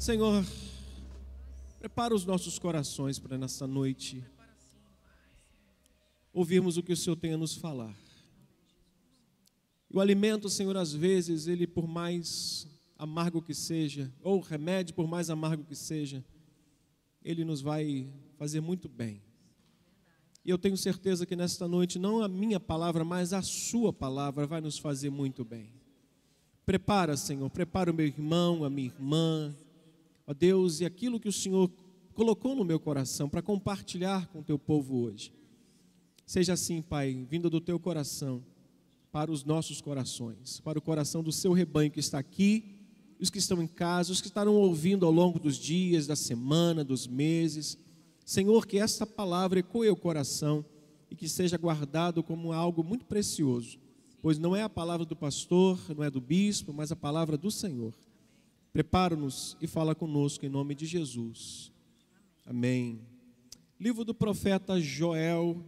Senhor, prepara os nossos corações para nessa noite ouvirmos o que o Senhor tem a nos falar. O alimento, Senhor, às vezes, ele por mais amargo que seja, ou o remédio por mais amargo que seja, ele nos vai fazer muito bem. E eu tenho certeza que nesta noite, não a minha palavra, mas a Sua palavra vai nos fazer muito bem. Prepara, Senhor, prepara o meu irmão, a minha irmã, ó Deus, e aquilo que o Senhor colocou no meu coração para compartilhar com o teu povo hoje. Seja assim, Pai, vindo do teu coração para os nossos corações, para o coração do seu rebanho que está aqui, os que estão em casa, os que estarão ouvindo ao longo dos dias, da semana, dos meses Senhor, que esta palavra ecoe o coração e que seja guardado como algo muito precioso, pois não é a palavra do pastor, não é do bispo, mas a palavra do Senhor. Prepara-nos e fala conosco em nome de Jesus. Amém. Livro do profeta Joel,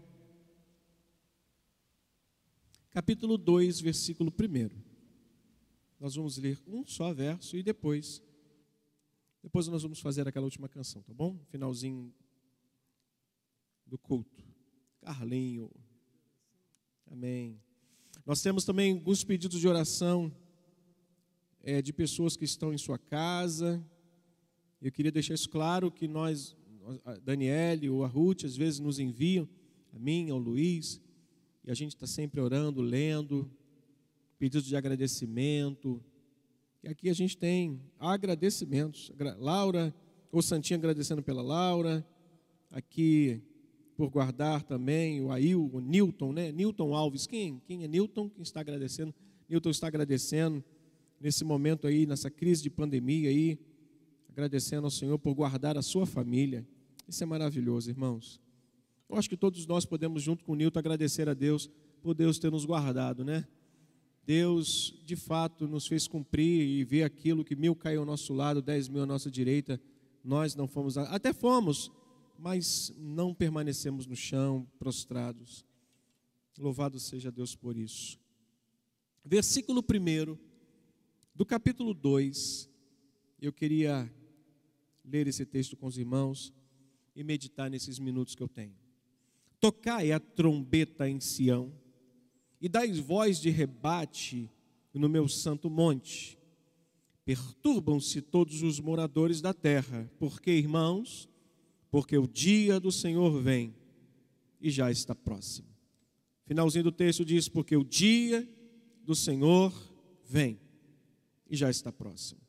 capítulo 2, versículo 1. Nós vamos ler um só verso e depois depois nós vamos fazer aquela última canção, tá bom? Finalzinho do culto. Carlinho. Amém. Nós temos também alguns pedidos de oração é, de pessoas que estão em sua casa. Eu queria deixar isso claro que nós, a Daniele ou a Ruth, às vezes nos enviam, a mim, ao Luiz, e a gente está sempre orando, lendo, pedidos de agradecimento. E aqui a gente tem agradecimentos. Laura, ou Santinha agradecendo pela Laura. Aqui por guardar também o Ail, o Newton, né? Newton Alves. Quem, quem é Newton? Quem está agradecendo? Newton está agradecendo nesse momento aí, nessa crise de pandemia aí, agradecendo ao Senhor por guardar a sua família. Isso é maravilhoso, irmãos. Eu acho que todos nós podemos, junto com o Newton, agradecer a Deus por Deus ter nos guardado, né? Deus, de fato, nos fez cumprir e ver aquilo que mil caiu ao nosso lado, dez mil à nossa direita. Nós não fomos, até fomos, mas não permanecemos no chão, prostrados. Louvado seja Deus por isso. Versículo 1 do capítulo 2, eu queria ler esse texto com os irmãos e meditar nesses minutos que eu tenho. Tocai a trombeta em Sião e dai voz de rebate no meu santo monte. Perturbam-se todos os moradores da terra, porque, irmãos, porque o dia do Senhor vem e já está próximo. Finalzinho do texto diz: porque o dia do Senhor vem e já está próximo.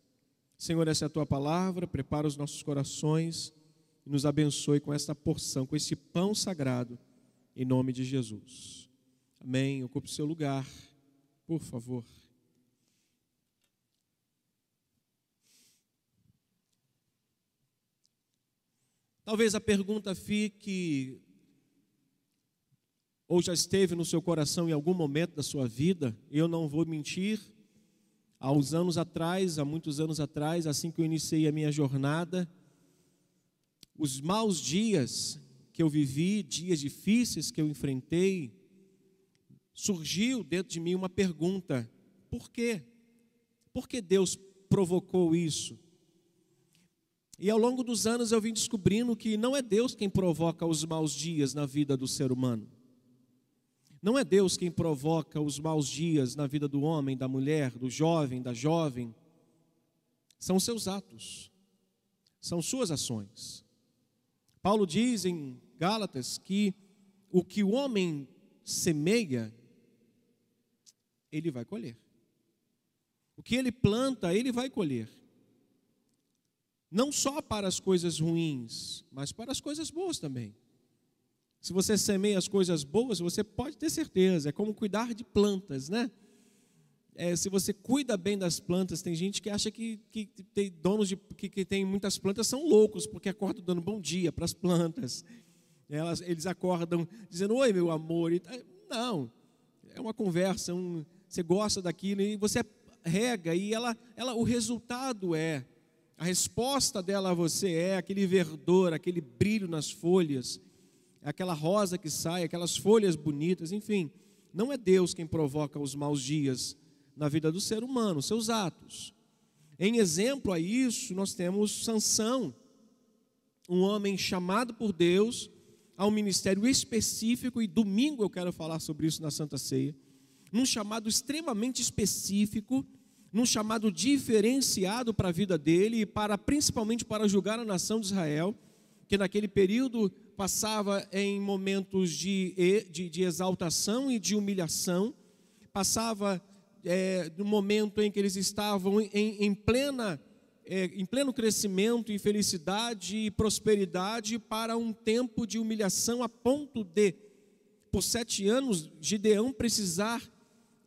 Senhor, essa é a tua palavra, prepara os nossos corações e nos abençoe com esta porção, com esse pão sagrado, em nome de Jesus. Amém. Ocupe o seu lugar, por favor. Talvez a pergunta fique, ou já esteve no seu coração em algum momento da sua vida, eu não vou mentir, há uns anos atrás, há muitos anos atrás, assim que eu iniciei a minha jornada, os maus dias que eu vivi, dias difíceis que eu enfrentei, surgiu dentro de mim uma pergunta: por quê? Por que Deus provocou isso? E ao longo dos anos eu vim descobrindo que não é Deus quem provoca os maus dias na vida do ser humano. Não é Deus quem provoca os maus dias na vida do homem, da mulher, do jovem, da jovem. São seus atos, são suas ações. Paulo diz em Gálatas que o que o homem semeia, ele vai colher. O que ele planta, ele vai colher não só para as coisas ruins, mas para as coisas boas também. Se você semeia as coisas boas, você pode ter certeza, é como cuidar de plantas, né? É, se você cuida bem das plantas, tem gente que acha que, que tem donos de que, que tem muitas plantas são loucos, porque acordam dando bom dia para as plantas. Elas, eles acordam dizendo, oi meu amor. Não, é uma conversa, um, você gosta daquilo e você rega e ela, ela, o resultado é a resposta dela a você é aquele verdor, aquele brilho nas folhas, aquela rosa que sai, aquelas folhas bonitas, enfim. Não é Deus quem provoca os maus dias na vida do ser humano, seus atos. Em exemplo a isso, nós temos Sansão, um homem chamado por Deus a um ministério específico, e domingo eu quero falar sobre isso na Santa Ceia, num chamado extremamente específico, num chamado diferenciado para a vida dele e para principalmente para julgar a nação de Israel, que naquele período passava em momentos de, de, de exaltação e de humilhação, passava é, no momento em que eles estavam em, em plena é, em pleno crescimento e felicidade e prosperidade para um tempo de humilhação a ponto de, por sete anos, Gideão precisar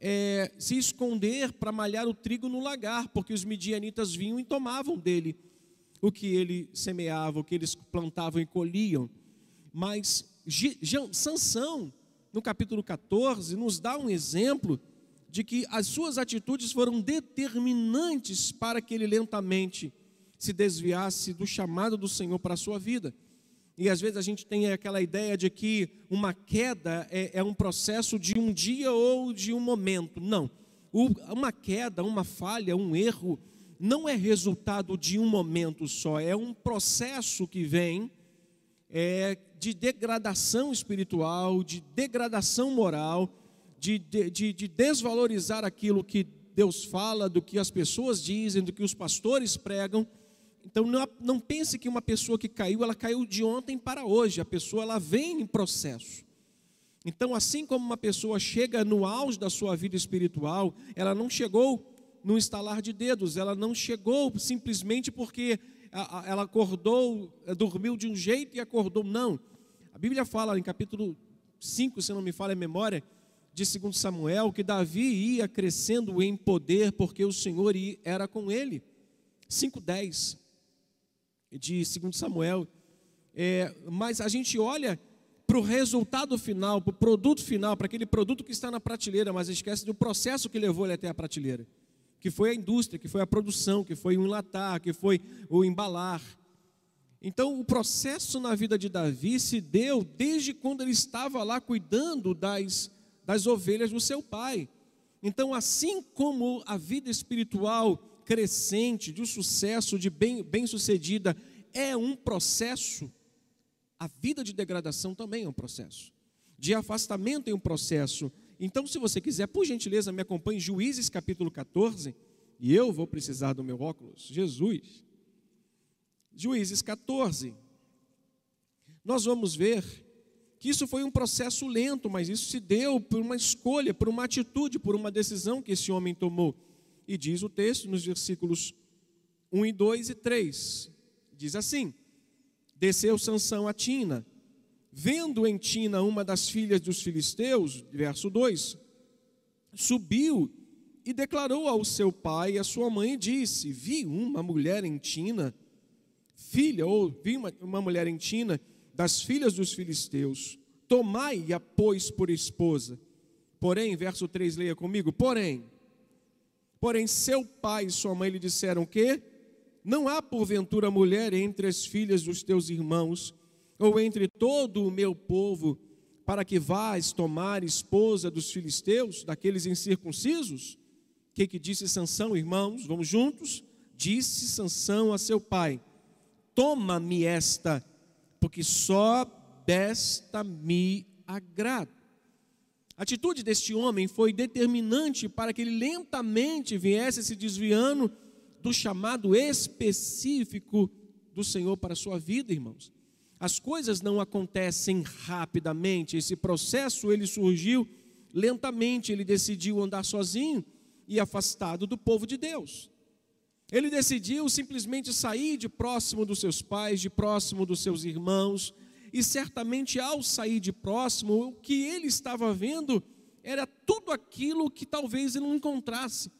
é, se esconder para malhar o trigo no lagar, porque os midianitas vinham e tomavam dele o que ele semeava, o que eles plantavam e colhiam. Mas Sansão, no capítulo 14, nos dá um exemplo de que as suas atitudes foram determinantes para que ele lentamente se desviasse do chamado do Senhor para a sua vida. E às vezes a gente tem aquela ideia de que uma queda é, é um processo de um dia ou de um momento. Não. O, uma queda, uma falha, um erro, não é resultado de um momento só, é um processo que vem é, de degradação espiritual, de degradação moral, de, de, de desvalorizar aquilo que Deus fala, do que as pessoas dizem, do que os pastores pregam. Então não, não pense que uma pessoa que caiu, ela caiu de ontem para hoje. A pessoa ela vem em processo. Então, assim como uma pessoa chega no auge da sua vida espiritual, ela não chegou no estalar de dedos, ela não chegou simplesmente porque ela acordou, dormiu de um jeito e acordou. Não. A Bíblia fala em capítulo 5, se não me falha a memória, de 2 Samuel que Davi ia crescendo em poder porque o Senhor era com ele. 5,10 de 2 Samuel. É, mas a gente olha para o resultado final, para o produto final, para aquele produto que está na prateleira, mas esquece do processo que levou ele até a prateleira, que foi a indústria, que foi a produção, que foi o enlatar, que foi o embalar. Então, o processo na vida de Davi se deu desde quando ele estava lá cuidando das das ovelhas do seu pai. Então, assim como a vida espiritual crescente, de sucesso, de bem, bem sucedida, é um processo, a vida de degradação também é um processo, de afastamento é um processo. Então, se você quiser, por gentileza, me acompanhe, Juízes capítulo 14, e eu vou precisar do meu óculos, Jesus. Juízes 14. Nós vamos ver que isso foi um processo lento, mas isso se deu por uma escolha, por uma atitude, por uma decisão que esse homem tomou. E diz o texto nos versículos 1 e 2 e 3. Diz assim: Desceu Sansão a Tina, vendo em Tina uma das filhas dos filisteus, verso 2, subiu e declarou ao seu pai e à sua mãe e disse: Vi uma mulher em Tina, filha, ou vi uma, uma mulher em Tina, das filhas dos filisteus, tomai-a, pois, por esposa. Porém, verso 3, leia comigo, porém, porém, seu pai e sua mãe lhe disseram que não há porventura mulher entre as filhas dos teus irmãos, ou entre todo o meu povo, para que vás tomar esposa dos filisteus, daqueles incircuncisos? O que, que disse Sansão, irmãos? Vamos juntos? Disse Sansão a seu pai: Toma-me esta porque só desta me agrado. A atitude deste homem foi determinante para que ele lentamente viesse se desviando do chamado específico do Senhor para a sua vida, irmãos. As coisas não acontecem rapidamente, esse processo ele surgiu lentamente, ele decidiu andar sozinho e afastado do povo de Deus. Ele decidiu simplesmente sair de próximo dos seus pais, de próximo dos seus irmãos, e certamente ao sair de próximo, o que ele estava vendo era tudo aquilo que talvez ele não encontrasse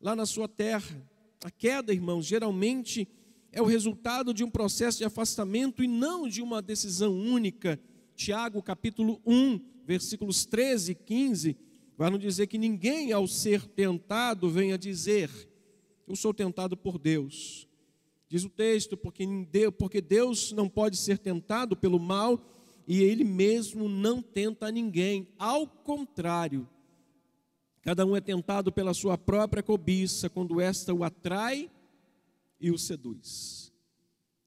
lá na sua terra. A queda, irmãos, geralmente é o resultado de um processo de afastamento e não de uma decisão única. Tiago, capítulo 1, versículos 13 e 15, vai nos dizer que ninguém, ao ser tentado, venha dizer eu sou tentado por Deus. Diz o texto, porque Deus não pode ser tentado pelo mal e Ele mesmo não tenta ninguém. Ao contrário, cada um é tentado pela sua própria cobiça, quando esta o atrai e o seduz.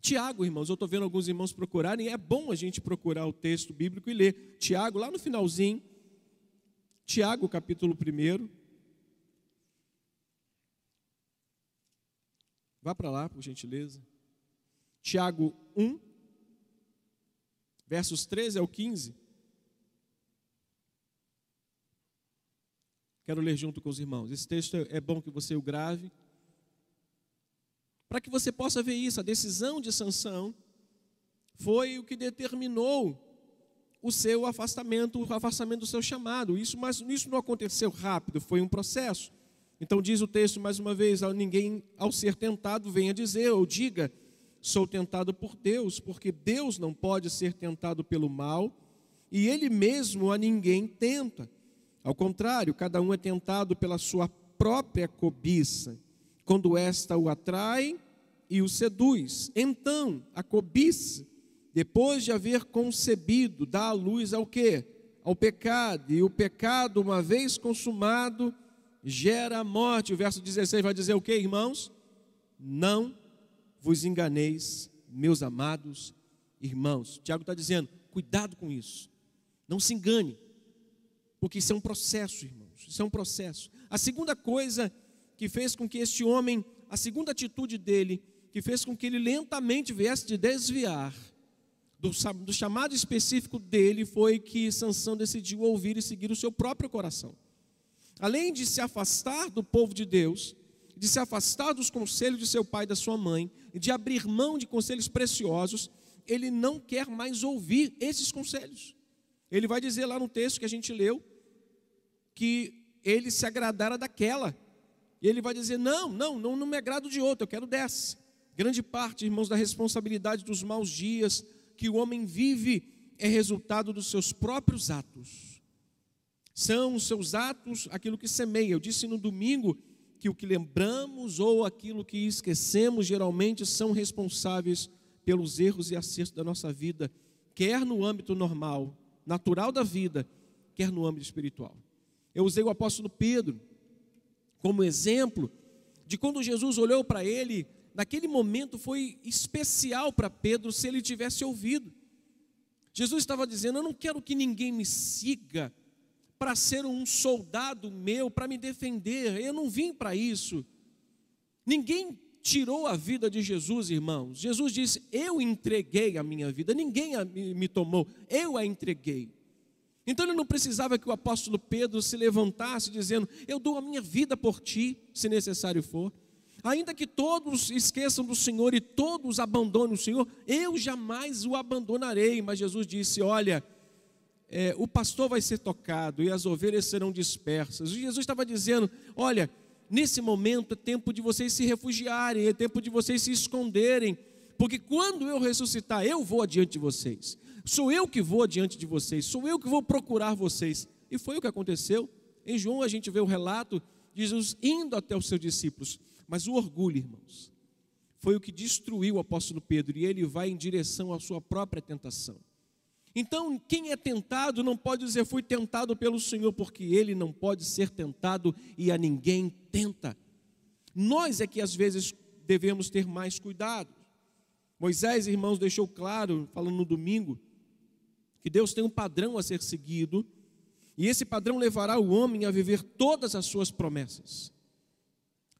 Tiago, irmãos, eu estou vendo alguns irmãos procurarem, é bom a gente procurar o texto bíblico e ler. Tiago, lá no finalzinho, Tiago, capítulo 1. Vá para lá, por gentileza. Tiago 1, versos 13 ao 15. Quero ler junto com os irmãos. Esse texto é bom que você o grave para que você possa ver isso. A decisão de Sansão foi o que determinou o seu afastamento, o afastamento do seu chamado. Isso, mas isso não aconteceu rápido, foi um processo. Então diz o texto mais uma vez: ninguém ao ser tentado venha dizer ou diga, sou tentado por Deus, porque Deus não pode ser tentado pelo mal, e ele mesmo a ninguém tenta. Ao contrário, cada um é tentado pela sua própria cobiça quando esta o atrai e o seduz. Então, a cobiça, depois de haver concebido, dá a luz ao quê? Ao pecado. E o pecado, uma vez consumado, gera a morte. O verso 16 vai dizer o que, irmãos? Não vos enganeis, meus amados irmãos. Tiago está dizendo: cuidado com isso. Não se engane, porque isso é um processo, irmãos. Isso é um processo. A segunda coisa que fez com que este homem, a segunda atitude dele, que fez com que ele lentamente viesse de desviar do, do chamado específico dele, foi que Sansão decidiu ouvir e seguir o seu próprio coração. Além de se afastar do povo de Deus, de se afastar dos conselhos de seu pai e da sua mãe, de abrir mão de conselhos preciosos, ele não quer mais ouvir esses conselhos. Ele vai dizer lá no texto que a gente leu que ele se agradara daquela e ele vai dizer: não, não, não, não me agrado de outro, eu quero dessa. Grande parte, irmãos, da responsabilidade dos maus dias que o homem vive é resultado dos seus próprios atos. São os seus atos aquilo que semeia. Eu disse no domingo que o que lembramos ou aquilo que esquecemos geralmente são responsáveis pelos erros e acertos da nossa vida, quer no âmbito normal, natural da vida, quer no âmbito espiritual. Eu usei o apóstolo Pedro como exemplo de quando Jesus olhou para ele, naquele momento foi especial para Pedro se ele tivesse ouvido. Jesus estava dizendo: Eu não quero que ninguém me siga para ser um soldado meu, para me defender, eu não vim para isso. Ninguém tirou a vida de Jesus, irmãos. Jesus disse: Eu entreguei a minha vida, ninguém me tomou, eu a entreguei. Então ele não precisava que o apóstolo Pedro se levantasse dizendo: Eu dou a minha vida por ti, se necessário for. Ainda que todos esqueçam do Senhor e todos abandonem o Senhor, eu jamais o abandonarei. Mas Jesus disse: Olha, é, o pastor vai ser tocado e as ovelhas serão dispersas. Jesus estava dizendo: Olha, nesse momento é tempo de vocês se refugiarem, é tempo de vocês se esconderem, porque quando eu ressuscitar, eu vou adiante de vocês. Sou eu que vou diante de vocês, sou eu que vou procurar vocês. E foi o que aconteceu. Em João a gente vê o relato de Jesus indo até os seus discípulos. Mas o orgulho, irmãos, foi o que destruiu o apóstolo Pedro e ele vai em direção à sua própria tentação. Então, quem é tentado não pode dizer fui tentado pelo Senhor, porque ele não pode ser tentado e a ninguém tenta. Nós é que às vezes devemos ter mais cuidado. Moisés, irmãos, deixou claro, falando no domingo, que Deus tem um padrão a ser seguido, e esse padrão levará o homem a viver todas as suas promessas.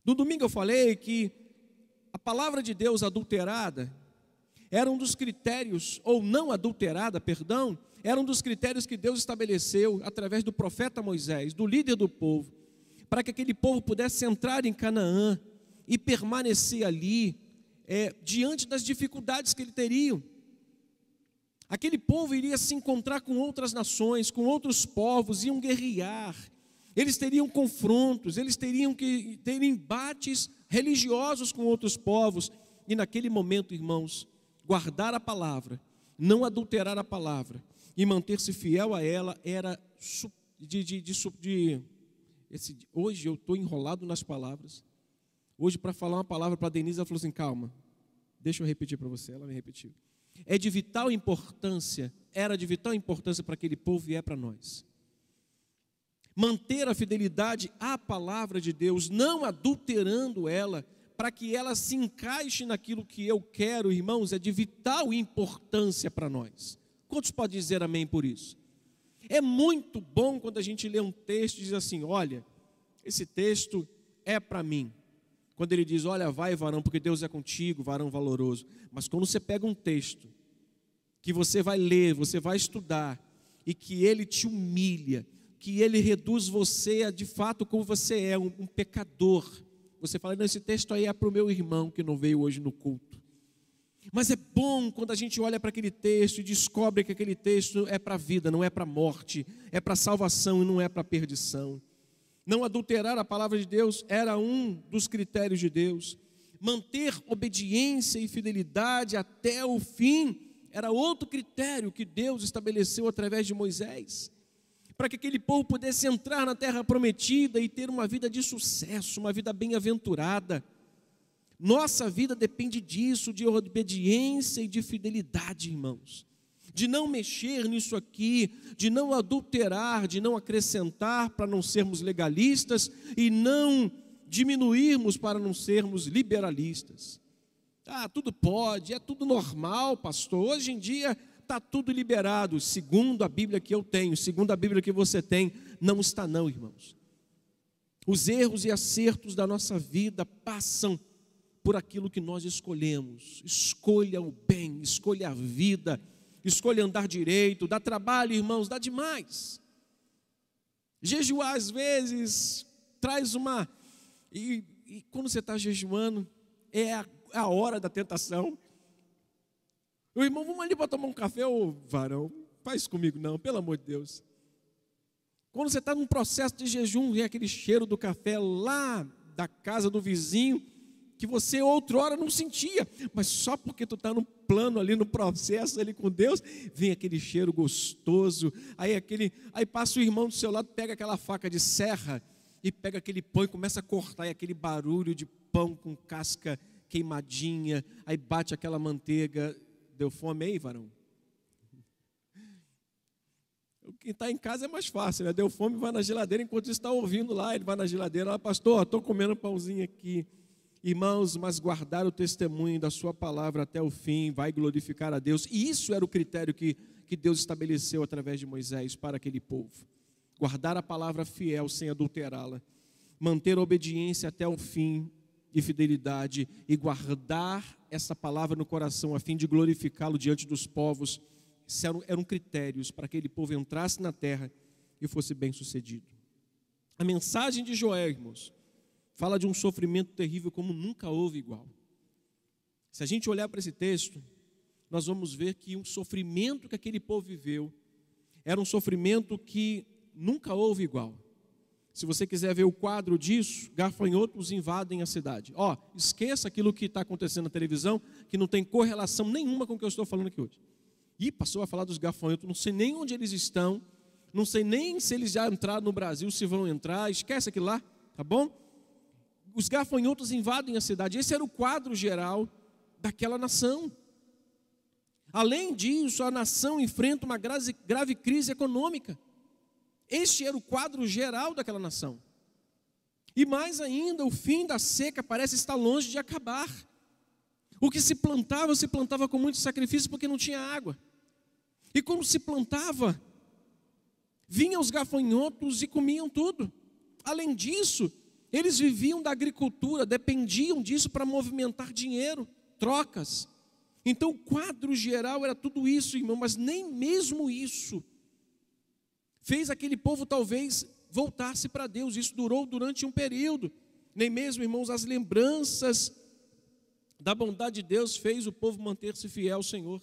No domingo eu falei que a palavra de Deus adulterada era um dos critérios, ou não adulterada, perdão, era um dos critérios que Deus estabeleceu através do profeta Moisés, do líder do povo, para que aquele povo pudesse entrar em Canaã e permanecer ali, é, diante das dificuldades que ele teriam. Aquele povo iria se encontrar com outras nações, com outros povos, iam guerrear, eles teriam confrontos, eles teriam que ter embates religiosos com outros povos, e naquele momento, irmãos, guardar a palavra, não adulterar a palavra e manter-se fiel a ela era de, de, de, de esse, hoje eu estou enrolado nas palavras. Hoje, para falar uma palavra para a Denise, ela falou assim: calma, deixa eu repetir para você. Ela me repetiu é de vital importância, era de vital importância para aquele povo e é para nós. Manter a fidelidade à palavra de Deus, não adulterando ela, para que ela se encaixe naquilo que eu quero, irmãos, é de vital importância para nós. Quantos podem dizer amém por isso? É muito bom quando a gente lê um texto e diz assim: olha, esse texto é para mim. Quando ele diz, olha, vai, varão, porque Deus é contigo, varão valoroso. Mas quando você pega um texto que você vai ler, você vai estudar, e que ele te humilha, que ele reduz você a de fato como você é, um, um pecador. Você fala, não, esse texto aí é para o meu irmão que não veio hoje no culto. Mas é bom quando a gente olha para aquele texto e descobre que aquele texto é para a vida, não é para a morte, é para a salvação e não é para a perdição. Não adulterar a palavra de Deus era um dos critérios de Deus. Manter obediência e fidelidade até o fim era outro critério que Deus estabeleceu através de Moisés. Para que aquele povo pudesse entrar na terra prometida e ter uma vida de sucesso, uma vida bem-aventurada. Nossa vida depende disso, de obediência e de fidelidade, irmãos de não mexer nisso aqui, de não adulterar, de não acrescentar para não sermos legalistas e não diminuirmos para não sermos liberalistas. Ah, tudo pode, é tudo normal, pastor. Hoje em dia está tudo liberado, segundo a Bíblia que eu tenho, segundo a Bíblia que você tem. Não está, não, irmãos. Os erros e acertos da nossa vida passam por aquilo que nós escolhemos. Escolha o bem, escolha a vida escolha andar direito, dá trabalho, irmãos, dá demais. Jejuar às vezes traz uma. E, e quando você está jejuando, é a, a, hora da tentação. O irmão, vamos ali para tomar um café, ô varão, faz comigo não, pelo amor de Deus. Quando você está num processo de jejum, vem aquele cheiro do café lá da casa do vizinho, que você outrora não sentia, mas só porque tu está no plano ali, no processo ali com Deus, vem aquele cheiro gostoso, aí aquele, aí passa o irmão do seu lado, pega aquela faca de serra e pega aquele pão e começa a cortar, e aquele barulho de pão com casca queimadinha, aí bate aquela manteiga, deu fome aí, varão? Quem está em casa é mais fácil, né? Deu fome, vai na geladeira, enquanto está ouvindo lá, ele vai na geladeira, lá, pastor, estou comendo um pãozinho aqui. Irmãos, mas guardar o testemunho da Sua palavra até o fim vai glorificar a Deus. E isso era o critério que, que Deus estabeleceu através de Moisés para aquele povo. Guardar a palavra fiel sem adulterá-la. Manter a obediência até o fim e fidelidade. E guardar essa palavra no coração a fim de glorificá-lo diante dos povos. Isso eram, eram critérios para que aquele povo entrasse na terra e fosse bem sucedido. A mensagem de Joel, irmãos fala de um sofrimento terrível como nunca houve igual. Se a gente olhar para esse texto, nós vamos ver que um sofrimento que aquele povo viveu era um sofrimento que nunca houve igual. Se você quiser ver o quadro disso, gafanhotos invadem a cidade. Ó, esqueça aquilo que está acontecendo na televisão, que não tem correlação nenhuma com o que eu estou falando aqui hoje. E passou a falar dos gafanhotos, não sei nem onde eles estão, não sei nem se eles já entraram no Brasil, se vão entrar, esquece aquilo lá, tá bom? Os gafanhotos invadem a cidade. Esse era o quadro geral daquela nação. Além disso, a nação enfrenta uma grave, crise econômica. Este era o quadro geral daquela nação. E mais ainda, o fim da seca parece estar longe de acabar. O que se plantava, se plantava com muito sacrifício porque não tinha água. E como se plantava, vinham os gafanhotos e comiam tudo. Além disso, eles viviam da agricultura, dependiam disso para movimentar dinheiro, trocas. Então o quadro geral era tudo isso, irmão, mas nem mesmo isso fez aquele povo talvez voltar-se para Deus. Isso durou durante um período. Nem mesmo, irmãos, as lembranças da bondade de Deus fez o povo manter-se fiel ao Senhor.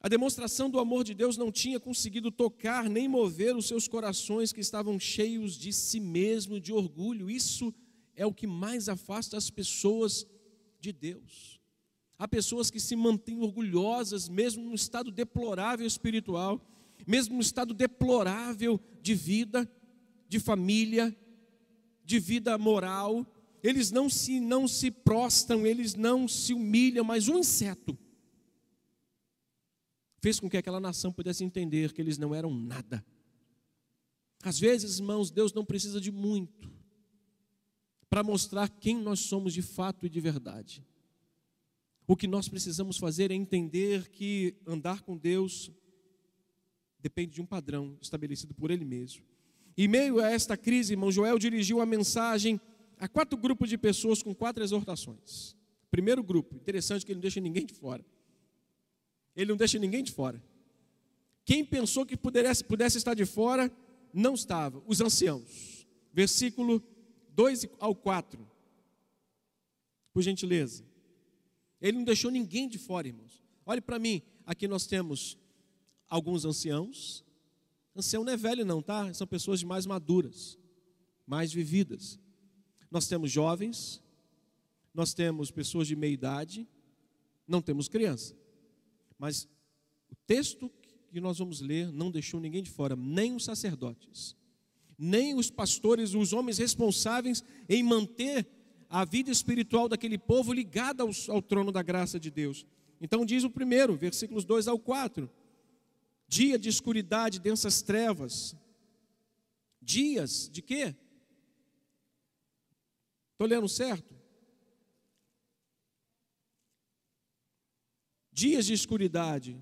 A demonstração do amor de Deus não tinha conseguido tocar nem mover os seus corações que estavam cheios de si mesmo, de orgulho. Isso é o que mais afasta as pessoas de Deus. Há pessoas que se mantêm orgulhosas, mesmo num estado deplorável espiritual, mesmo num estado deplorável de vida, de família, de vida moral. Eles não se, não se prostram, eles não se humilham, mas um inseto fez com que aquela nação pudesse entender que eles não eram nada. Às vezes, irmãos, Deus não precisa de muito para mostrar quem nós somos de fato e de verdade. O que nós precisamos fazer é entender que andar com Deus depende de um padrão estabelecido por Ele mesmo. Em meio a esta crise, irmão Joel dirigiu a mensagem a quatro grupos de pessoas com quatro exortações. Primeiro grupo, interessante que ele não deixa ninguém de fora. Ele não deixa ninguém de fora. Quem pensou que pudesse, pudesse estar de fora, não estava. Os anciãos. Versículo 2 ao 4. Por gentileza. Ele não deixou ninguém de fora, irmãos. Olhe para mim, aqui nós temos alguns anciãos. Ancião não é velho, não, tá? São pessoas mais maduras, mais vividas. Nós temos jovens, nós temos pessoas de meia idade, não temos criança. Mas o texto que nós vamos ler não deixou ninguém de fora, nem os sacerdotes, nem os pastores, os homens responsáveis em manter a vida espiritual daquele povo ligada ao, ao trono da graça de Deus. Então diz o primeiro, versículos 2 ao 4. Dia de escuridade, densas trevas. Dias de quê? Estou lendo certo? Dias de escuridade,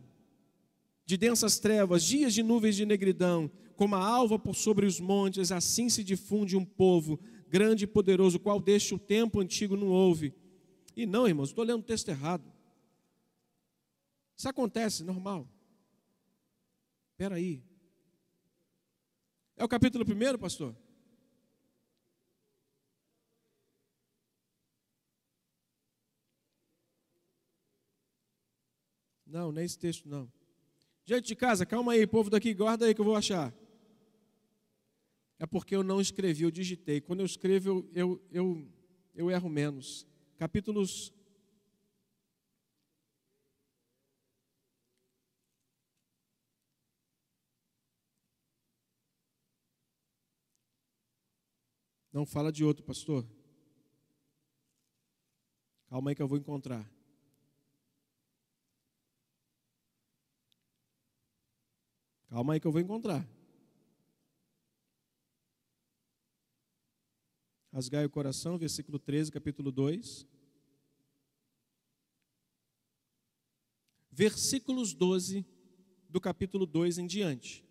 de densas trevas, dias de nuvens de negridão, como a alva por sobre os montes, assim se difunde um povo grande e poderoso, qual deste o tempo antigo não houve. E não, irmãos, estou lendo o texto errado. Isso acontece, normal. Espera aí. É o capítulo primeiro, pastor? Não, não é esse texto, não. Gente de casa, calma aí, povo daqui, guarda aí que eu vou achar. É porque eu não escrevi, eu digitei. Quando eu escrevo, eu, eu, eu, eu erro menos. Capítulos. Não fala de outro, pastor. Calma aí que eu vou encontrar. Calma aí que eu vou encontrar. Rasgai o coração, versículo 13, capítulo 2. Versículos 12 do capítulo 2 em diante.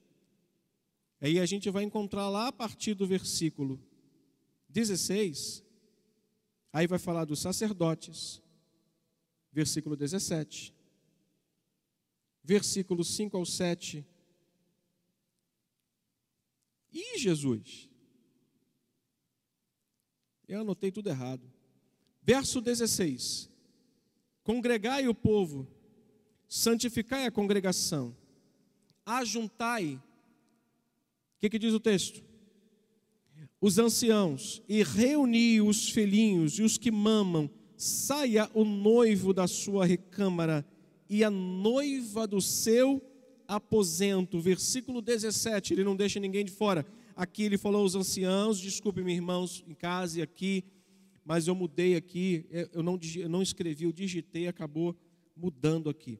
Aí a gente vai encontrar lá a partir do versículo 16, aí vai falar dos sacerdotes, versículo 17, versículos 5 ao 7, Ih, Jesus! Eu anotei tudo errado. Verso 16: Congregai o povo, santificai a congregação, ajuntai. O que, que diz o texto? Os anciãos, e reuni os filhinhos e os que mamam, saia o noivo da sua recâmara e a noiva do seu aposento. Versículo 17, ele não deixa ninguém de fora. Aqui ele falou aos anciãos, desculpe-me, irmãos, em casa e aqui, mas eu mudei aqui, eu não, eu não escrevi, eu digitei, acabou mudando aqui.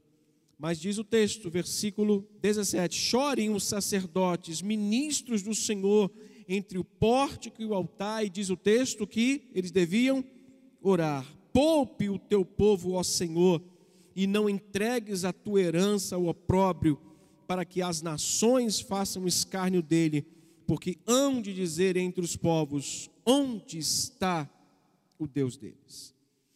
Mas diz o texto, versículo 17: Chorem os sacerdotes, ministros do Senhor, entre o pórtico e o altar, e diz o texto que eles deviam orar. Poupe o teu povo, ó Senhor, e não entregues a tua herança ao opróbrio, para que as nações façam escárnio dele, porque hão de dizer entre os povos: onde está o Deus deles?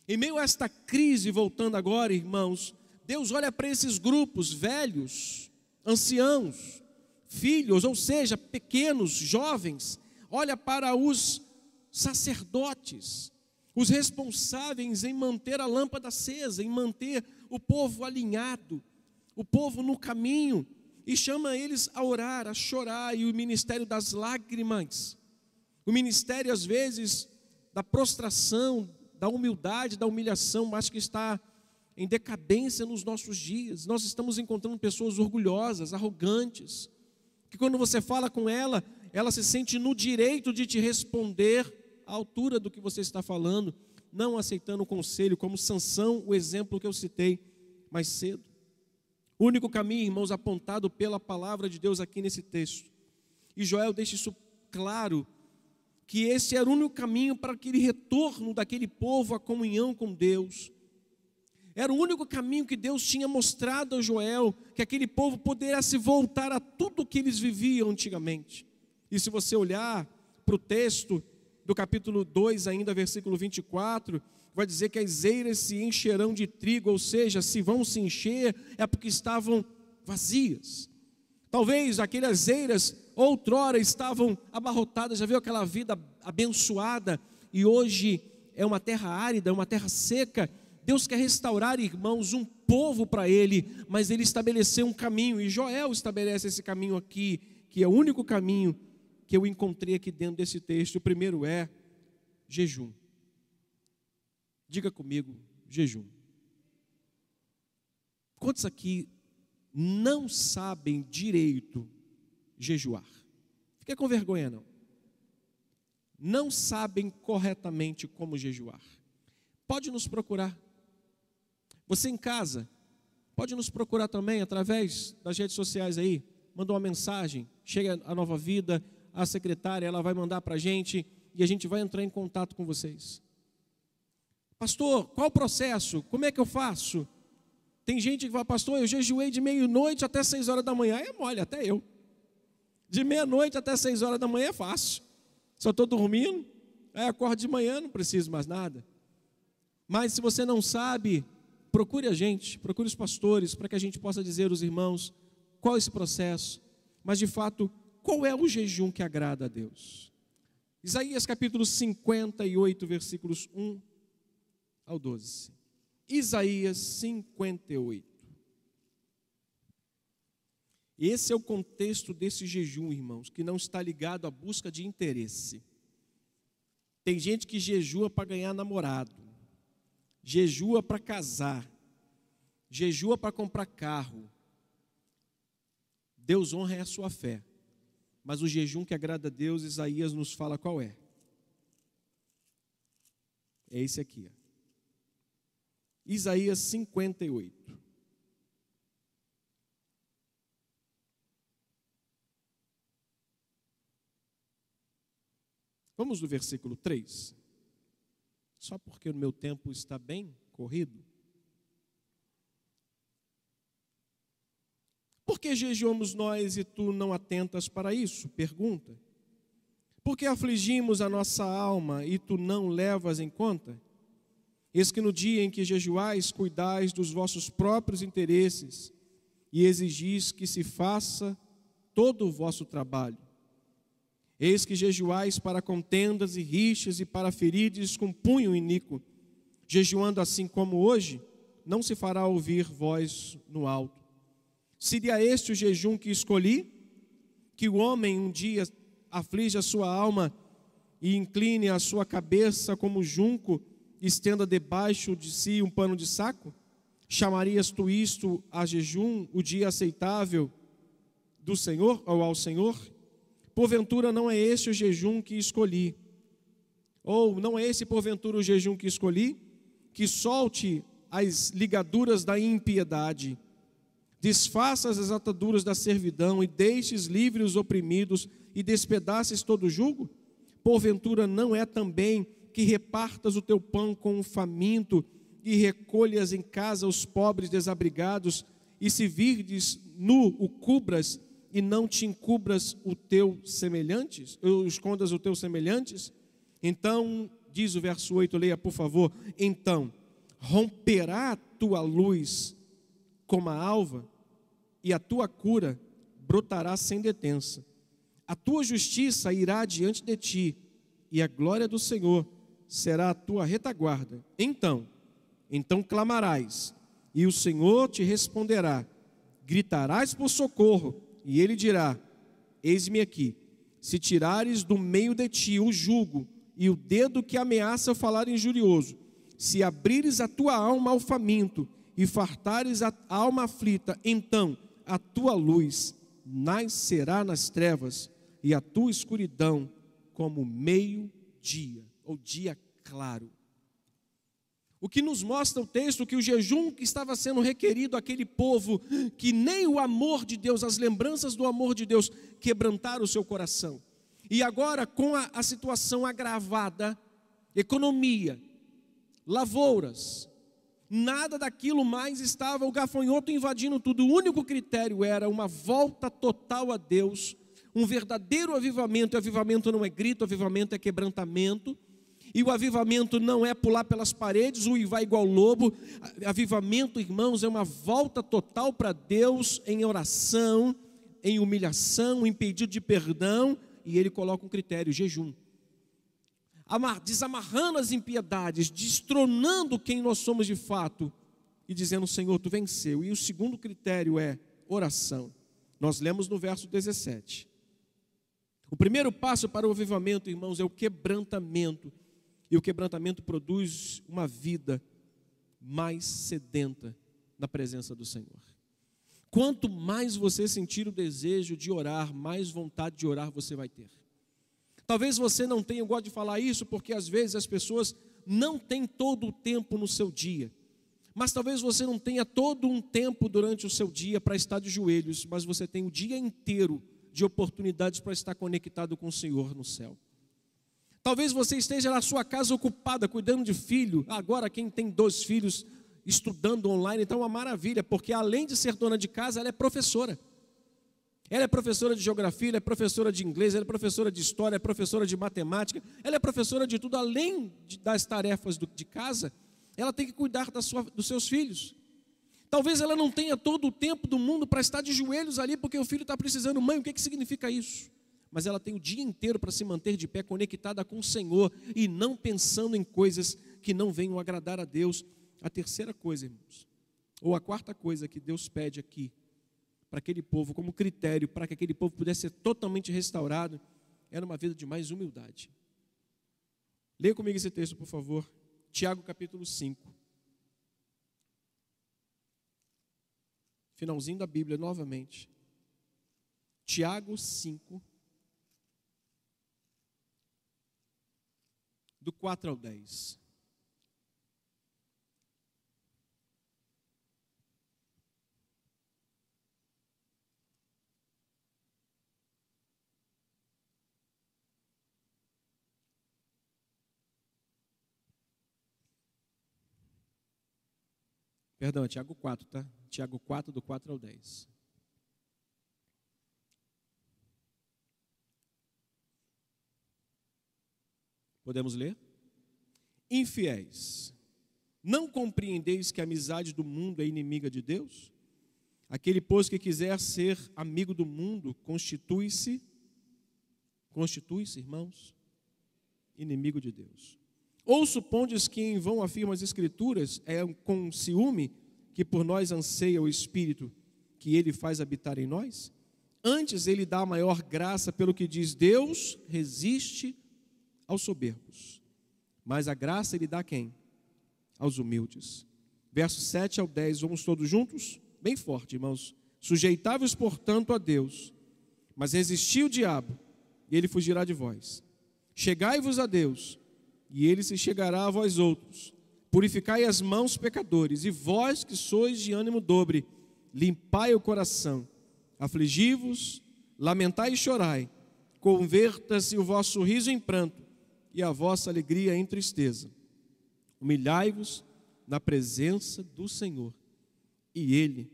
Em meio a esta crise, voltando agora, irmãos, Deus olha para esses grupos velhos, anciãos, filhos, ou seja, pequenos, jovens, olha para os sacerdotes, os responsáveis em manter a lâmpada acesa, em manter o povo alinhado, o povo no caminho, e chama eles a orar, a chorar, e o ministério das lágrimas, o ministério, às vezes, da prostração, da humildade, da humilhação, mas que está em decadência nos nossos dias. Nós estamos encontrando pessoas orgulhosas, arrogantes, que quando você fala com ela, ela se sente no direito de te responder à altura do que você está falando, não aceitando o conselho, como Sansão, o exemplo que eu citei mais cedo. O único caminho, irmãos, apontado pela palavra de Deus aqui nesse texto. E Joel deixa isso claro, que esse era o único caminho para aquele retorno daquele povo à comunhão com Deus. Era o único caminho que Deus tinha mostrado a Joel, que aquele povo pudesse voltar a tudo que eles viviam antigamente. E se você olhar para o texto do capítulo 2, ainda versículo 24, vai dizer que as eiras se encherão de trigo, ou seja, se vão se encher é porque estavam vazias. Talvez aquelas eiras outrora estavam abarrotadas, já viu aquela vida abençoada e hoje é uma terra árida, uma terra seca. Deus quer restaurar, irmãos, um povo para Ele, mas Ele estabeleceu um caminho, e Joel estabelece esse caminho aqui, que é o único caminho que eu encontrei aqui dentro desse texto. O primeiro é jejum. Diga comigo, jejum. Quantos aqui não sabem direito jejuar? Fica com vergonha, não. Não sabem corretamente como jejuar. Pode nos procurar. Você em casa, pode nos procurar também através das redes sociais aí. Manda uma mensagem, chega a nova vida, a secretária, ela vai mandar para a gente e a gente vai entrar em contato com vocês. Pastor, qual o processo? Como é que eu faço? Tem gente que fala, pastor, eu jejuei de meia-noite até seis horas da manhã. É mole, até eu. De meia-noite até seis horas da manhã é fácil. Só estou dormindo, aí acordo de manhã, não preciso mais nada. Mas se você não sabe, procure a gente, procure os pastores, para que a gente possa dizer aos irmãos qual é esse processo. Mas de fato, qual é o jejum que agrada a Deus? Isaías capítulo 58, versículos 1 ao 12. Isaías 58. Esse é o contexto desse jejum, irmãos, que não está ligado à busca de interesse. Tem gente que jejua para ganhar namorado, jejua para casar, jejua para comprar carro. Deus honra a sua fé. Mas o jejum que agrada a Deus, Isaías nos fala qual é. É esse aqui. Ó. Isaías 58. Vamos no versículo 3. Só porque o meu tempo está bem corrido. Por que jejuamos nós e tu não atentas para isso? Pergunta. Por que afligimos a nossa alma e tu não levas em conta? Eis que no dia em que jejuais, cuidais dos vossos próprios interesses e exigis que se faça todo o vosso trabalho. Eis que jejuais para contendas e rixas e para ferides com punho iníquo. Jejuando assim como hoje, não se fará ouvir voz no alto. Seria este o jejum que escolhi? Que o homem um dia aflige a sua alma e incline a sua cabeça como junco estenda debaixo de si um pano de saco? Chamarias tu isto a jejum, o dia aceitável do Senhor ou ao Senhor? Porventura não é este o jejum que escolhi? Ou não é esse porventura o jejum que escolhi? Que solte as ligaduras da impiedade desfaças as ataduras da servidão e deixes livres os oprimidos e despedaces todo o jugo? Porventura não é também que repartas o teu pão com o faminto e recolhas em casa os pobres desabrigados e se virdes nu o cubras e não te encubras o teu semelhantes, ou escondas o teu semelhantes? Então, diz o verso 8, leia por favor, então romperá a tua luz como a alva, e a tua cura brotará sem detença. A tua justiça irá diante de ti, e a glória do Senhor será a tua retaguarda. Então, então clamarás, e o Senhor te responderá. Gritarás por socorro, e ele dirá: Eis-me aqui. Se tirares do meio de ti o jugo e o dedo que ameaça falar injurioso, se abrires a tua alma ao faminto e fartares a alma aflita, então a tua luz nascerá nas trevas e a tua escuridão como meio-dia, ou dia claro. O que nos mostra o texto que o jejum que estava sendo requerido àquele povo, que nem o amor de Deus, as lembranças do amor de Deus quebrantaram o seu coração. E agora, com a, a situação agravada, economia, lavouras, nada daquilo mais estava o gafanhoto invadindo tudo. O único critério era uma volta total a Deus, um verdadeiro avivamento. E avivamento não é grito, avivamento é quebrantamento. E o avivamento não é pular pelas paredes, vai igual lobo. Avivamento, irmãos, é uma volta total para Deus em oração, em humilhação, em pedido de perdão. E ele coloca um critério: jejum. Desamarrando as impiedades, destronando quem nós somos de fato e dizendo: Senhor, tu venceu. E o segundo critério é oração. Nós lemos no verso 17. O primeiro passo para o avivamento, irmãos, é o quebrantamento. E o quebrantamento produz uma vida mais sedenta na presença do Senhor. Quanto mais você sentir o desejo de orar, mais vontade de orar você vai ter. Talvez você não tenha, eu gosto de falar isso porque às vezes as pessoas não têm todo o tempo no seu dia. Mas talvez você não tenha todo um tempo durante o seu dia para estar de joelhos, mas você tem o dia inteiro de oportunidades para estar conectado com o Senhor no céu. Talvez você esteja na sua casa ocupada, cuidando de filho. Agora, quem tem dois filhos estudando online, então é uma maravilha, porque além de ser dona de casa, ela é professora. Ela é professora de geografia, ela é professora de inglês, ela é professora de história, é professora de matemática, ela é professora de tudo, além das tarefas de casa, ela tem que cuidar da sua, dos seus filhos. Talvez ela não tenha todo o tempo do mundo para estar de joelhos ali, porque o filho está precisando. Mãe, o que, que significa isso? Mas ela tem o dia inteiro para se manter de pé, conectada com o Senhor e não pensando em coisas que não venham agradar a Deus. A terceira coisa, irmãos, ou a quarta coisa que Deus pede aqui para aquele povo, como critério para que aquele povo pudesse ser totalmente restaurado, era uma vida de mais humildade. Leia comigo esse texto, por favor. Tiago capítulo 5. Finalzinho da Bíblia novamente. Tiago 5, do 4 ao 10. Perdão, é Tiago 4, tá? Tiago 4, do 4 ao 10. Podemos ler? Infiéis, não compreendeis que a amizade do mundo é inimiga de Deus? Aquele, pois, que quiser ser amigo do mundo, constitui-se, constitui-se, irmãos, inimigo de Deus. Ou supondes que em vão afirma as Escrituras, é com ciúme que por nós anseia o Espírito que ele faz habitar em nós? Antes ele dá a maior graça pelo que diz: Deus resiste aos soberbos, mas a graça ele dá a quem? Aos humildes. Versos 7 ao 10, vamos todos juntos? Bem forte, irmãos. Sujeitáveis, portanto, a Deus, mas resisti o diabo, e ele fugirá de vós. Chegai-vos a Deus, e ele se chegará a vós outros. Purificai as mãos, pecadores, e vós que sois de ânimo dobre, limpai o coração, afligi-vos, lamentai e chorai, converta-se o vosso riso em pranto e a vossa alegria em tristeza. Humilhai-vos na presença do Senhor, e Ele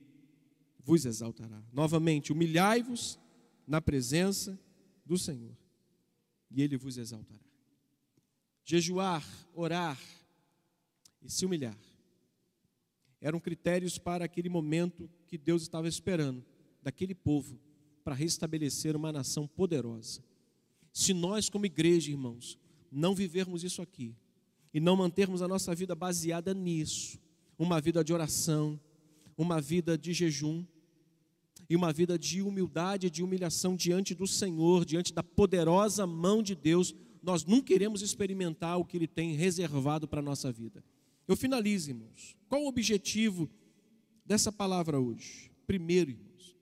vos exaltará. Novamente, humilhai-vos na presença do Senhor, e Ele vos exaltará jejuar, orar e se humilhar. Eram critérios para aquele momento que Deus estava esperando daquele povo para restabelecer uma nação poderosa. Se nós, como igreja, irmãos, não vivermos isso aqui e não mantermos a nossa vida baseada nisso, uma vida de oração, uma vida de jejum e uma vida de humildade, de humilhação diante do Senhor, diante da poderosa mão de Deus, nós nunca queremos experimentar o que Ele tem reservado para a nossa vida. Eu finalizo, irmãos. Qual o objetivo dessa palavra hoje? Primeiro, irmãos,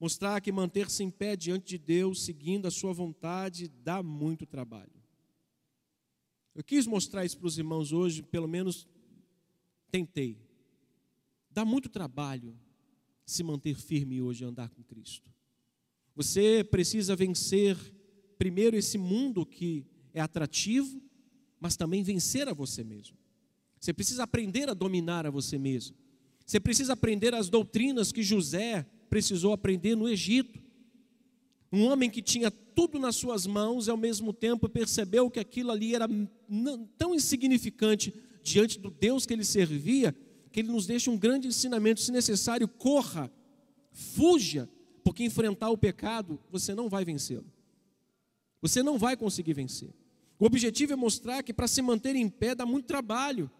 mostrar que manter-se em pé diante de Deus, seguindo a Sua vontade, dá muito trabalho. Eu quis mostrar isso para os irmãos hoje, pelo menos tentei. Dá muito trabalho se manter firme hoje e andar com Cristo. Você precisa vencer primeiro esse mundo que é atrativo, mas também vencer a você mesmo. Você precisa aprender a dominar a você mesmo. Você precisa aprender as doutrinas que José precisou aprender no Egito. Um homem que tinha tudo nas suas mãos e ao mesmo tempo percebeu que aquilo ali era tão insignificante diante do Deus que ele servia, que ele nos deixa um grande ensinamento. Se necessário, corra, fuja, porque enfrentar o pecado você não vai vencê-lo. Você não vai conseguir vencer. O objetivo é mostrar que para se manter em pé dá muito trabalho,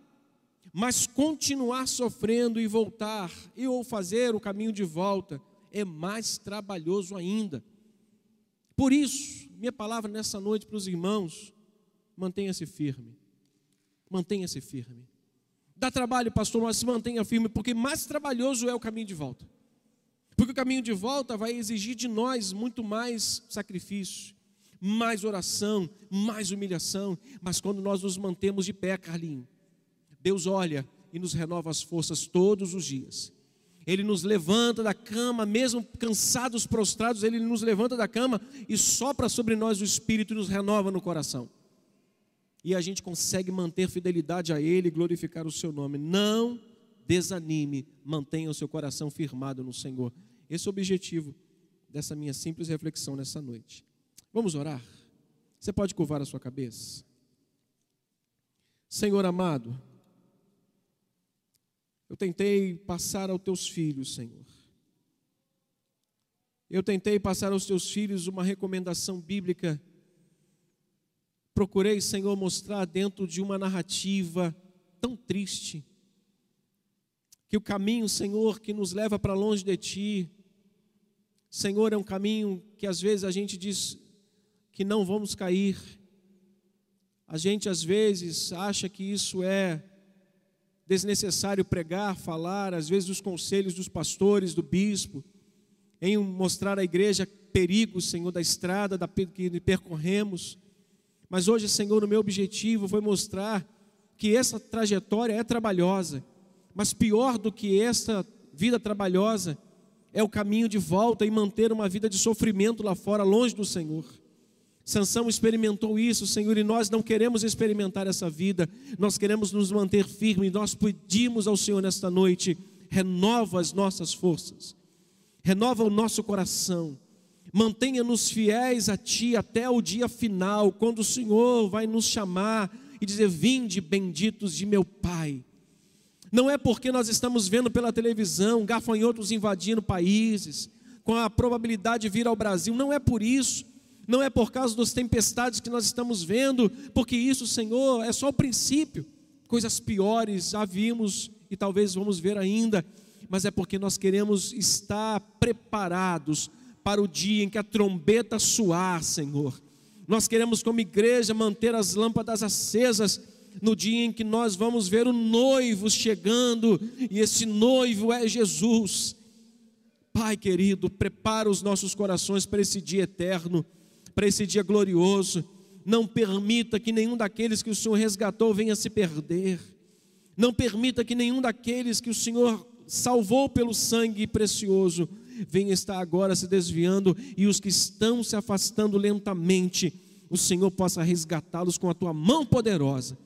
mas continuar sofrendo e voltar, e ou fazer o caminho de volta, é mais trabalhoso ainda. Por isso, minha palavra nessa noite para os irmãos, mantenha-se firme. Mantenha-se firme. Dá trabalho, pastor, mas se mantenha firme, porque mais trabalhoso é o caminho de volta. Porque o caminho de volta vai exigir de nós muito mais sacrifício, mais oração, mais humilhação. Mas quando nós nos mantemos de pé, Carlinho, Deus olha e nos renova as forças todos os dias. Ele nos levanta da cama, mesmo cansados, prostrados, Ele nos levanta da cama e sopra sobre nós o Espírito e nos renova no coração. E a gente consegue manter fidelidade a Ele e glorificar o Seu nome. Não desanime, mantenha o seu coração firmado no Senhor. Esse é o objetivo dessa minha simples reflexão nessa noite. Vamos orar? Você pode curvar a sua cabeça? Senhor amado, eu tentei passar aos teus filhos, Senhor. Eu tentei passar aos teus filhos uma recomendação bíblica. Procurei, Senhor, mostrar dentro de uma narrativa tão triste que o caminho, Senhor, que nos leva para longe de Ti, Senhor, é um caminho que às vezes a gente diz que não vamos cair. A gente às vezes acha que isso é desnecessário pregar, falar, às vezes os conselhos dos pastores, do bispo, em mostrar à igreja perigos, Senhor, da estrada da, que percorremos. Mas hoje, Senhor, o meu objetivo foi mostrar que essa trajetória é trabalhosa, mas pior do que esta vida trabalhosa é o caminho de volta e manter uma vida de sofrimento lá fora, longe do Senhor. Sansão experimentou isso, Senhor, e nós não queremos experimentar essa vida, nós queremos nos manter firmes, nós pedimos ao Senhor nesta noite, renova as nossas forças, renova o nosso coração, mantenha-nos fiéis a Ti até o dia final, quando o Senhor vai nos chamar e dizer: Vinde, benditos de meu Pai. Não é porque nós estamos vendo pela televisão gafanhotos invadindo países, com a probabilidade de vir ao Brasil, não é por isso. Não é por causa das tempestades que nós estamos vendo, porque isso, Senhor, é só o princípio. Coisas piores já vimos e talvez vamos ver ainda, mas é porque nós queremos estar preparados para o dia em que a trombeta soar, Senhor. Nós queremos, como igreja, manter as lâmpadas acesas no dia em que nós vamos ver o noivo chegando, e esse noivo é Jesus. Pai querido, prepara os nossos corações para esse dia eterno, para esse dia glorioso. Não permita que nenhum daqueles que o Senhor resgatou venha se perder. Não permita que nenhum daqueles que o Senhor salvou pelo sangue precioso venha estar agora se desviando e os que estão se afastando lentamente, o Senhor possa resgatá-los com a tua mão poderosa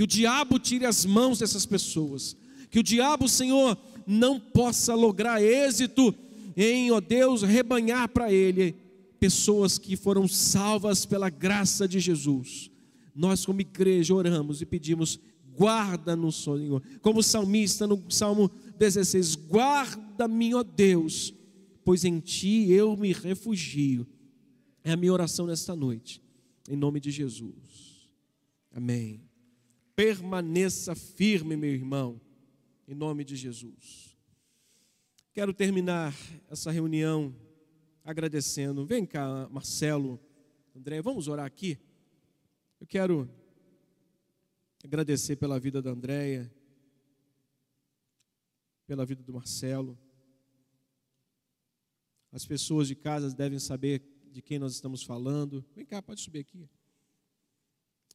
que o diabo tire as mãos dessas pessoas, que o diabo, Senhor, não possa lograr êxito em, ó Deus, rebanhar para ele pessoas que foram salvas pela graça de Jesus. Nós, como igreja, oramos e pedimos, guarda-nos, Senhor. Como salmista no Salmo 16, guarda-me, ó Deus, pois em Ti eu me refugio. É a minha oração nesta noite, em nome de Jesus. Amém. Permaneça firme, meu irmão, em nome de Jesus. Quero terminar essa reunião agradecendo. Vem cá, Marcelo, André, vamos orar aqui. Eu quero agradecer pela vida da Andréia, pela vida do Marcelo. As pessoas de casa devem saber de quem nós estamos falando. Vem cá, pode subir aqui.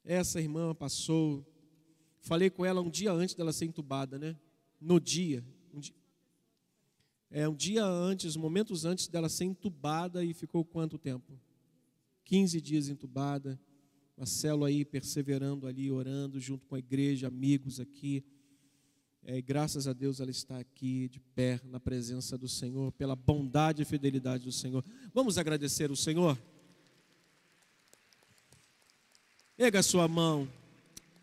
Essa irmã passou Falei com ela um dia antes dela ser entubada, né? No dia. Um dia é, um dia antes, momentos antes dela ser entubada e ficou quanto tempo? 15 dias entubada, Marcelo aí perseverando ali, orando junto com a igreja, amigos aqui. É, graças a Deus ela está aqui de pé na presença do Senhor, pela bondade e fidelidade do Senhor. Vamos agradecer o Senhor? Pega a sua mão.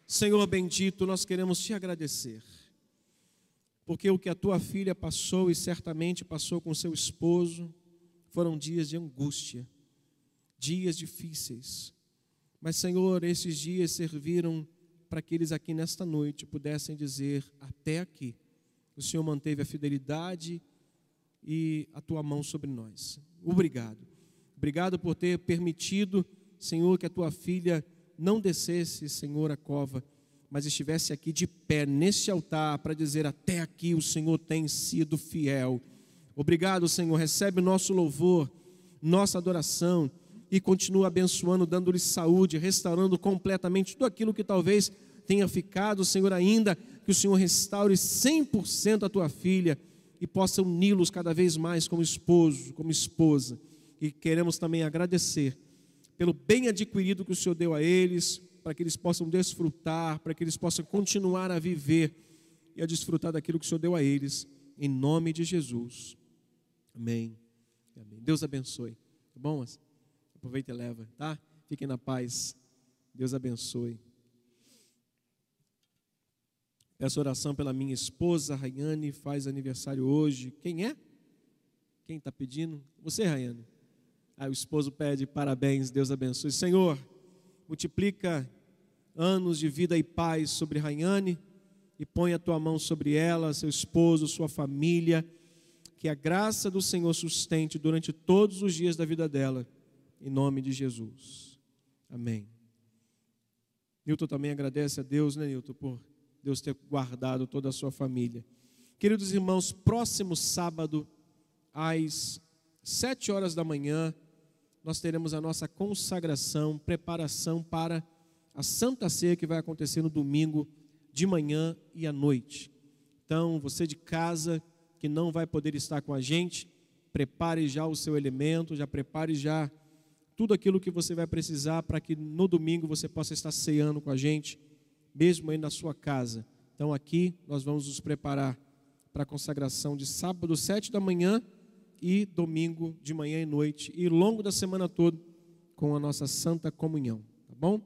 Senhor bendito, nós queremos te agradecer. Porque o que a tua filha passou e certamente passou com seu esposo foram dias de angústia, dias difíceis. Mas, Senhor, esses dias serviram para que eles aqui nesta noite pudessem dizer: até aqui, o Senhor manteve a fidelidade e a tua mão sobre nós. Obrigado. Obrigado por ter permitido, Senhor, que a tua filha não descesse, Senhor, a cova, mas estivesse aqui de pé nesse altar para dizer: até aqui o Senhor tem sido fiel. Obrigado, Senhor. Recebe nosso louvor, nossa adoração e continua abençoando, dando-lhe saúde, restaurando completamente tudo aquilo que talvez tenha ficado, Senhor, ainda que o Senhor restaure 100% a tua filha e possa uni-los cada vez mais como esposo, como esposa. E queremos também agradecer pelo bem adquirido que o Senhor deu a eles, para que eles possam desfrutar, para que eles possam continuar a viver e a desfrutar daquilo que o Senhor deu a eles, em nome de Jesus. Amém. Amém. Deus abençoe. Tá bom? Aproveita e leva, tá? Fiquem na paz. Deus abençoe. Peço oração pela minha esposa, Rayane, faz aniversário hoje. Quem é? Quem está pedindo? Você, Rayane. Aí o esposo pede parabéns, Deus abençoe. Senhor, multiplica anos de vida e paz sobre Rayane e põe a tua mão sobre ela, seu esposo, sua família. Que a graça do Senhor sustente durante todos os dias da vida dela em nome de Jesus. Amém. Nilton também agradece a Deus, né, Nilton, por Deus ter guardado toda a sua família. Queridos irmãos, próximo sábado, às sete horas da manhã, nós teremos a nossa consagração, preparação para a Santa Ceia que vai acontecer no domingo de manhã e à noite. Então, você de casa que não vai poder estar com a gente, prepare já o seu elemento, já prepare já tudo aquilo que você vai precisar para que no domingo você possa estar ceando com a gente, mesmo aí na sua casa. Então aqui nós vamos nos preparar para a consagração de sábado, sete da manhã e domingo de manhã e noite e longo da semana toda com a nossa santa comunhão, tá bom?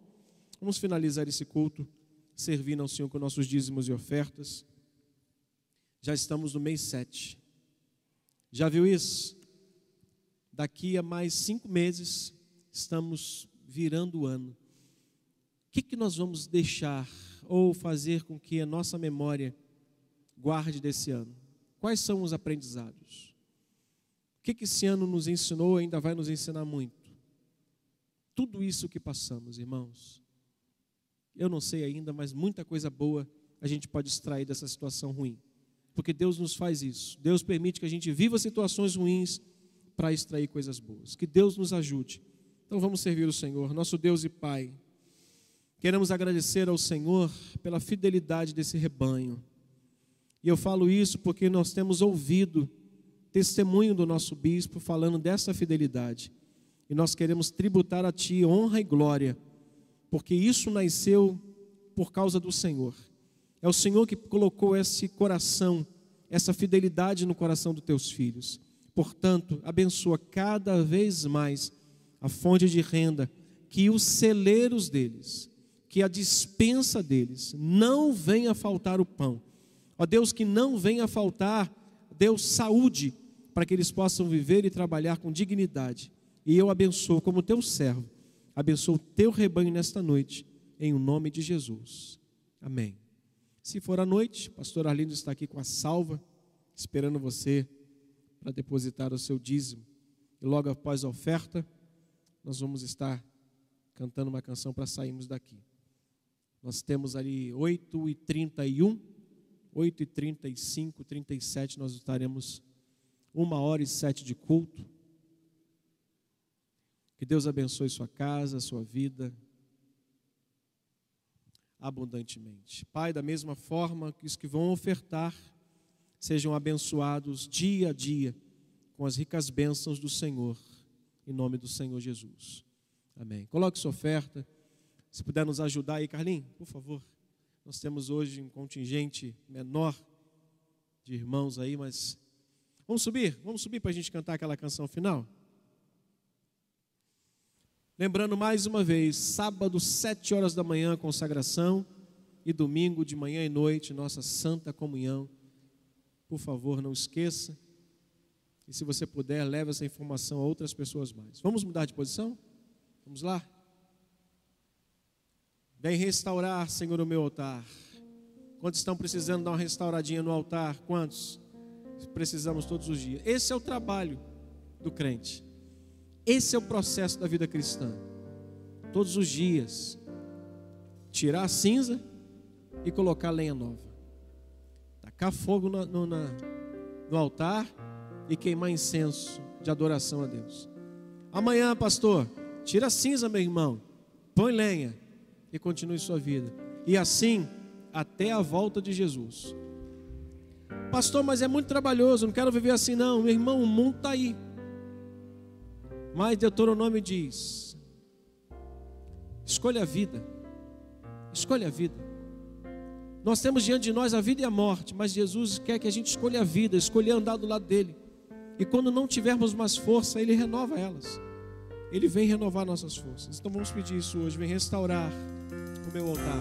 Vamos finalizar esse culto servindo ao Senhor com nossos dízimos e ofertas. Já estamos no mês sete. Já viu isso? Daqui a mais cinco meses estamos virando o ano. O que, que nós vamos deixar ou fazer com que a nossa memória guarde desse ano? Quais são os aprendizados? Que, que esse ano nos ensinou ainda vai nos ensinar muito? Tudo isso que passamos, irmãos. Eu não sei ainda, mas muita coisa boa a gente pode extrair dessa situação ruim. Porque Deus nos faz isso. Deus permite que a gente viva situações ruins para extrair coisas boas. Que Deus nos ajude então vamos servir o Senhor, nosso Deus e Pai. Queremos agradecer ao Senhor pela fidelidade desse rebanho. E eu falo isso porque nós temos ouvido testemunho do nosso bispo falando dessa fidelidade. E nós queremos tributar a Ti honra e glória, porque isso nasceu por causa do Senhor. É o Senhor que colocou esse coração, essa fidelidade no coração dos teus filhos. Portanto, abençoa cada vez mais a fonte de renda, que os celeiros deles, que a dispensa deles, não venha faltar o pão. Ó Deus, que não venha faltar, Deus, saúde, para que eles possam viver e trabalhar com dignidade. E eu abençoo como teu servo, abençoo o teu rebanho nesta noite, em o nome de Jesus. Amém. Se for à noite, pastor Arlindo está aqui com a salva, esperando você para depositar o seu dízimo. E logo após a oferta, nós vamos estar cantando uma canção para sairmos daqui. Nós temos ali 8 e 31, 8 e 35, 37, nós estaremos uma hora e sete de culto. Que Deus abençoe sua casa, sua vida, abundantemente. Pai, da mesma forma que os que vão ofertar sejam abençoados dia a dia com as ricas bênçãos do Senhor em nome do Senhor Jesus. Amém. Coloque sua oferta. Se puder nos ajudar aí, Carlinhos, por favor. Nós temos hoje um contingente menor de irmãos aí, mas vamos subir? Vamos subir para a gente cantar aquela canção final? Lembrando mais uma vez, sábado, sete horas da manhã, consagração, e domingo de manhã e noite, nossa santa comunhão. Por favor, não esqueça. E se você puder, leve essa informação a outras pessoas mais. Vamos mudar de posição? Vamos lá? Vem restaurar, Senhor, o meu altar. Quantos estão precisando dar uma restauradinha no altar? Quantos? Precisamos todos os dias. Esse é o trabalho do crente. Esse é o processo da vida cristã. Todos os dias, tirar a cinza e colocar lenha nova. Tacar fogo no, no, na, no altar e queimar incenso de adoração a Deus. Amanhã, pastor, tira a cinza, meu irmão, põe lenha e continue sua vida. E assim, até a volta de Jesus. Pastor, mas é muito trabalhoso, não quero viver assim, não. Meu irmão, o mundo está aí. Mas Deuteronômio diz: escolha a vida, escolha a vida. Nós temos diante de nós a vida e a morte, mas Jesus quer que a gente escolha a vida, escolha andar do lado dele. E quando não tivermos mais força, ele renova elas. Ele vem renovar nossas forças. Então vamos pedir isso hoje, vem restaurar o meu altar.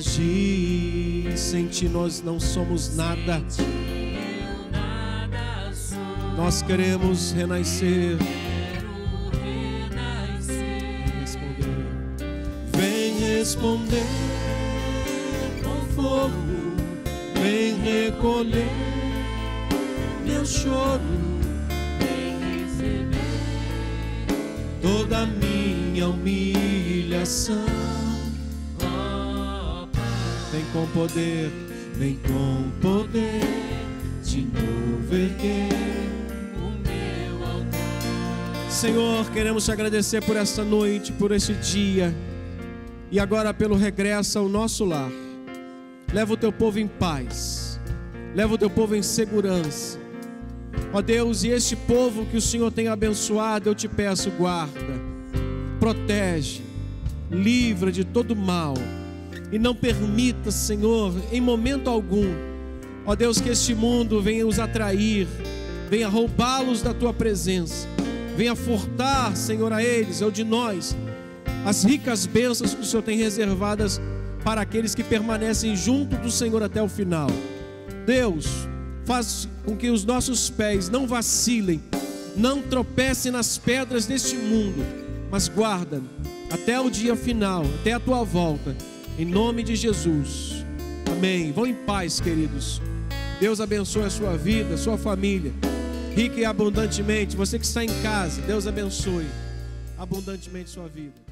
Ti nós não somos nada. Nós queremos renascer. Responder com fogo, vem recolher meu choro, vem receber toda minha humilhação. Com poder Vem com poder de novo erguer o meu altar. Senhor, queremos te agradecer por esta noite, por este dia e agora pelo regresso ao nosso lar. Leva o teu povo em paz, leva o teu povo em segurança. Ó Deus, e este povo que o Senhor tem abençoado, eu te peço, guarda, protege, livra de todo mal e não permita, Senhor, em momento algum, ó Deus, que este mundo venha os atrair, venha roubá-los da tua presença, venha furtar, Senhor, a eles, ou de nós, as ricas bênçãos que o Senhor tem reservadas para aqueles que permanecem junto do Senhor até o final. Deus, faz com que os nossos pés não vacilem, não tropecem nas pedras deste mundo, mas guarda até o dia final, até a tua volta em nome de Jesus. Amém. Vão em paz, queridos. Deus abençoe a sua vida, a sua família. Rica e abundantemente. Você que está em casa, Deus abençoe abundantemente sua vida.